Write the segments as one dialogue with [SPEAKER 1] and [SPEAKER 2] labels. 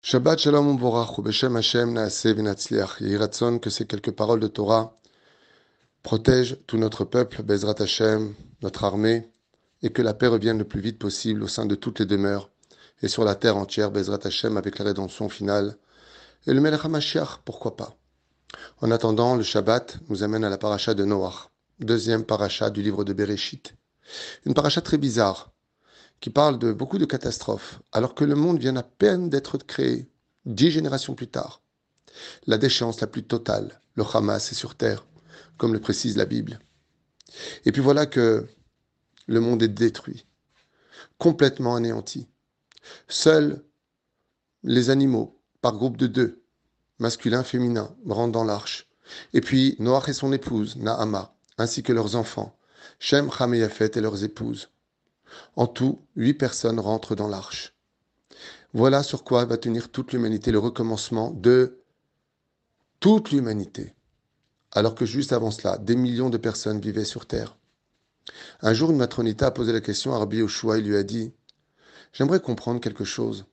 [SPEAKER 1] Shabbat Shalom Uvorach, Beshem Hashem Naaseh Vinatzliach. Yiratzon que ces quelques paroles de Torah protègent tout notre peuple, Bezrat Hashem, notre armée, et que la paix revienne le plus vite possible au sein de toutes les demeures et sur la terre entière, Bezrat Hashem, avec la rédemption finale. Et le Melech HaMashiach, pourquoi pas? En attendant, le Shabbat nous amène à la paracha de Noach, deuxième paracha du livre de Bereshit. Une paracha très bizarre, qui parle de beaucoup de catastrophes, alors que le monde vient à peine d'être créé, dix générations plus tard. La déchéance la plus totale, le Hamas est sur terre, comme le précise la Bible. Et puis voilà que le monde est détruit, complètement anéanti. Seuls les animaux, par groupe de deux, masculin, féminin, rentrent dans l'arche. Et puis Noach et son épouse, Naama, ainsi que leurs enfants, Shem, Ham et Yafet et leurs épouses. En tout, huit personnes rentrent dans l'arche. Voilà sur quoi va tenir toute l'humanité, le recommencement de toute l'humanité. Alors que juste avant cela, des millions de personnes vivaient sur Terre. Un jour, une matronita a posé la question à Rabbi Yoshua et lui a dit J'aimerais comprendre quelque chose.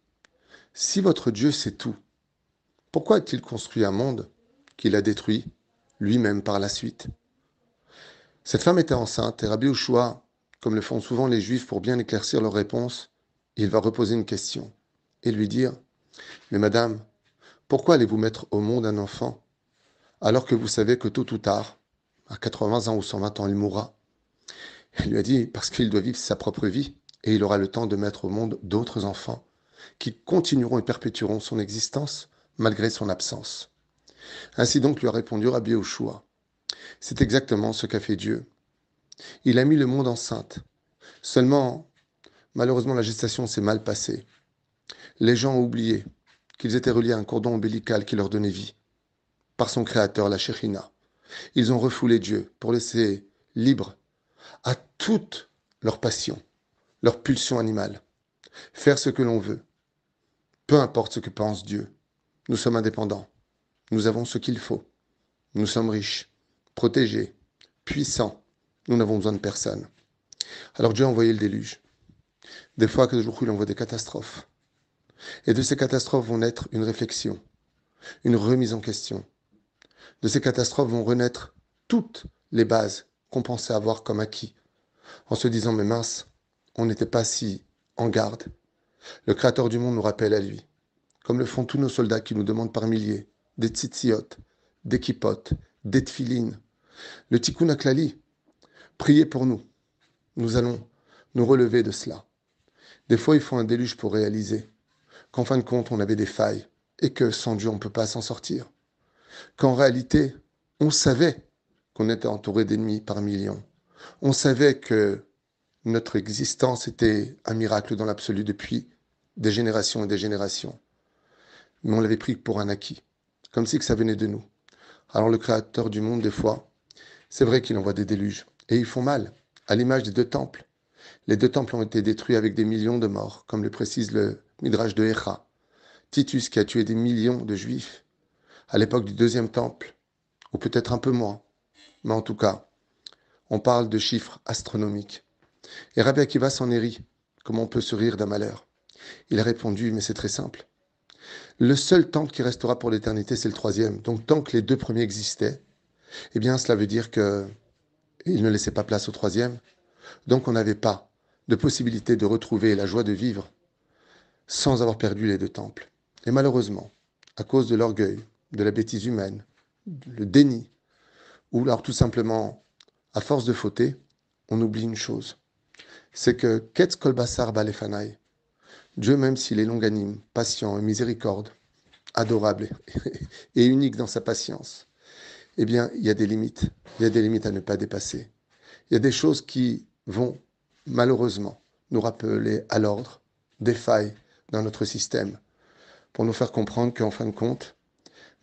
[SPEAKER 1] Si votre Dieu sait tout, pourquoi a-t-il construit un monde qu'il a détruit lui-même par la suite? Cette femme était enceinte et Rabbi Yoshua comme le font souvent les juifs pour bien éclaircir leur réponse, il va reposer une question et lui dire Mais madame, pourquoi allez-vous mettre au monde un enfant alors que vous savez que tôt ou tard, à 80 ans ou 120 ans, il mourra? Il lui a dit Parce qu'il doit vivre sa propre vie et il aura le temps de mettre au monde d'autres enfants qui continueront et perpétueront son existence malgré son absence. Ainsi donc lui a répondu Rabbi Oshua. C'est exactement ce qu'a fait Dieu il a mis le monde enceinte. Seulement, malheureusement, la gestation s'est mal passée. Les gens ont oublié qu'ils étaient reliés à un cordon ombilical qui leur donnait vie, par son créateur, la Shekhinah. Ils ont refoulé Dieu pour laisser libre à toute leur passion, leur pulsion animale, faire ce que l'on veut, peu importe ce que pense Dieu. Nous sommes indépendants, nous avons ce qu'il faut, nous sommes riches, protégés, puissants, nous n'avons besoin de personne. Alors Dieu a envoyé le déluge. Des fois, que jour il envoie des catastrophes. Et de ces catastrophes vont naître une réflexion, une remise en question. De ces catastrophes vont renaître toutes les bases qu'on pensait avoir comme acquis, en se disant, mais mince, on n'était pas si en garde. Le Créateur du monde nous rappelle à lui, comme le font tous nos soldats qui nous demandent par milliers, des tzitziot, des kipotes, des tfilines. Le tikkun aklali, Priez pour nous. Nous allons nous relever de cela. Des fois, il faut un déluge pour réaliser qu'en fin de compte, on avait des failles et que sans Dieu, on ne peut pas s'en sortir. Qu'en réalité, on savait qu'on était entouré d'ennemis par millions. On savait que notre existence était un miracle dans l'absolu depuis des générations et des générations. Mais on l'avait pris pour un acquis, comme si ça venait de nous. Alors le Créateur du monde, des fois, c'est vrai qu'il envoie des déluges. Et ils font mal, à l'image des deux temples. Les deux temples ont été détruits avec des millions de morts, comme le précise le Midrash de Echa. Titus qui a tué des millions de juifs à l'époque du deuxième temple, ou peut-être un peu moins, mais en tout cas, on parle de chiffres astronomiques. Et Rabbi Akiva s'en est ri. Comment on peut se rire d'un malheur? Il a répondu, mais c'est très simple. Le seul temple qui restera pour l'éternité, c'est le troisième. Donc tant que les deux premiers existaient, eh bien cela veut dire que il ne laissait pas place au troisième. Donc on n'avait pas de possibilité de retrouver la joie de vivre sans avoir perdu les deux temples. Et malheureusement, à cause de l'orgueil, de la bêtise humaine, le déni, ou alors tout simplement, à force de fauter, on oublie une chose. C'est que Ketz Kolbassar Balefanai, Dieu même s'il est longanime, patient et miséricorde, adorable et unique dans sa patience, eh bien, il y a des limites. Il y a des limites à ne pas dépasser. Il y a des choses qui vont, malheureusement, nous rappeler à l'ordre des failles dans notre système pour nous faire comprendre qu'en fin de compte,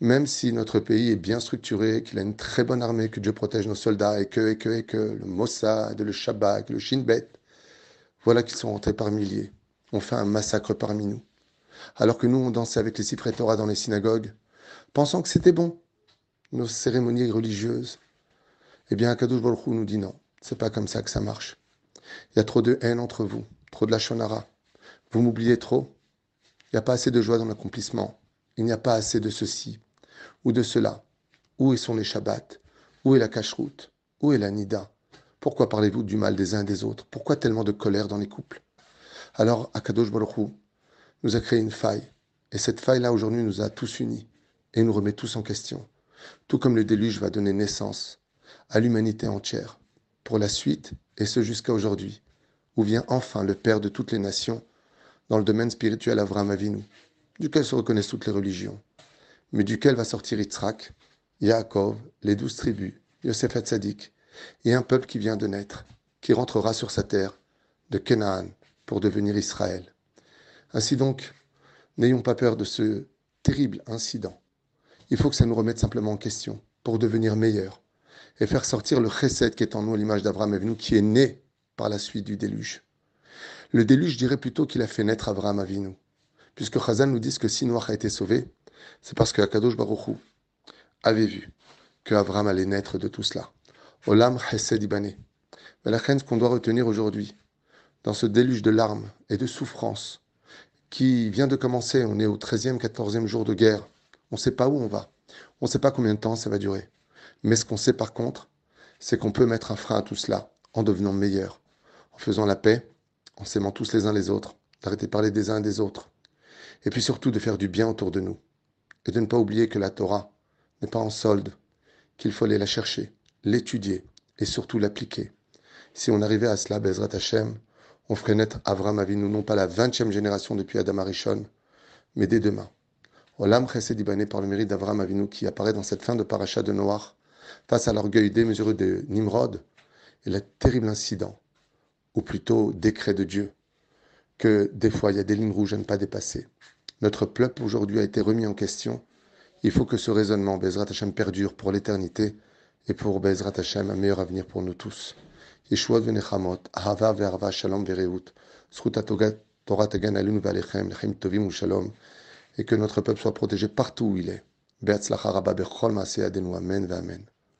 [SPEAKER 1] même si notre pays est bien structuré, qu'il a une très bonne armée, que Dieu protège nos soldats et que, et que, et que le Mossad, le Shabak, le Shin Bet, voilà qu'ils sont rentrés par milliers. On fait un massacre parmi nous. Alors que nous, on dansait avec les cyprès Torah dans les synagogues, pensant que c'était bon, nos cérémonies religieuses, eh bien, Kadosh Baruch nous dit non, c'est pas comme ça que ça marche. Il y a trop de haine entre vous, trop de la shonara. Vous m'oubliez trop. Il n'y a pas assez de joie dans l'accomplissement. Il n'y a pas assez de ceci ou de cela. Où sont les Shabbats Où est la cache-route? Où est la Nida Pourquoi parlez-vous du mal des uns et des autres? Pourquoi tellement de colère dans les couples? Alors, Akadosh Baruch nous a créé une faille. Et cette faille-là, aujourd'hui, nous a tous unis et nous remet tous en question. Tout comme le déluge va donner naissance à l'humanité entière. Pour la suite, et ce jusqu'à aujourd'hui, où vient enfin le Père de toutes les nations dans le domaine spirituel Avram Avinu, duquel se reconnaissent toutes les religions, mais duquel va sortir Yitzhak, Yaakov, les douze tribus, Yosef Hatzadik, et un peuple qui vient de naître, qui rentrera sur sa terre, de Canaan, pour devenir Israël. Ainsi donc, n'ayons pas peur de ce terrible incident. Il faut que ça nous remette simplement en question pour devenir meilleurs et faire sortir le chesed qui est en nous, l'image d'Abraham Avinu, qui est né par la suite du déluge. Le déluge, je dirais plutôt qu'il a fait naître Abraham Avinu, puisque Chazal nous dit que si Noach a été sauvé, c'est parce que Akadosh Baruch avait vu que Abraham allait naître de tout cela. Olam chesed ibane. Mais la ce qu'on doit retenir aujourd'hui, dans ce déluge de larmes et de souffrances, qui vient de commencer, on est au 13e, 14e jour de guerre, on ne sait pas où on va, on ne sait pas combien de temps ça va durer. Mais ce qu'on sait par contre, c'est qu'on peut mettre un frein à tout cela en devenant meilleur, en faisant la paix, en s'aimant tous les uns les autres, d'arrêter de parler des uns et des autres, et puis surtout de faire du bien autour de nous, et de ne pas oublier que la Torah n'est pas en solde, qu'il faut aller la chercher, l'étudier et surtout l'appliquer. Si on arrivait à cela, Bezrat Hashem, on ferait naître Avram Avinu, non pas la 20e génération depuis Adam Arishon, mais dès demain. Olam Chesed Ibané par le mérite d'Avram Avinu qui apparaît dans cette fin de paracha de Noach, face à l'orgueil démesuré de Nimrod et le terrible incident, ou plutôt décret de Dieu, que des fois il y a des lignes rouges à ne pas dépasser. Notre peuple aujourd'hui a été remis en question. Il faut que ce raisonnement, Bezrat Hashem, perdure pour l'éternité et pour Bezrat Hashem, un meilleur avenir pour nous tous. Yeshua venechamot, ahava ve'arva shalom alun shalom, et que notre peuple soit protégé partout où il est. Be'atzlacha rabba bechol ma'aseh adenu, amen ve'amen.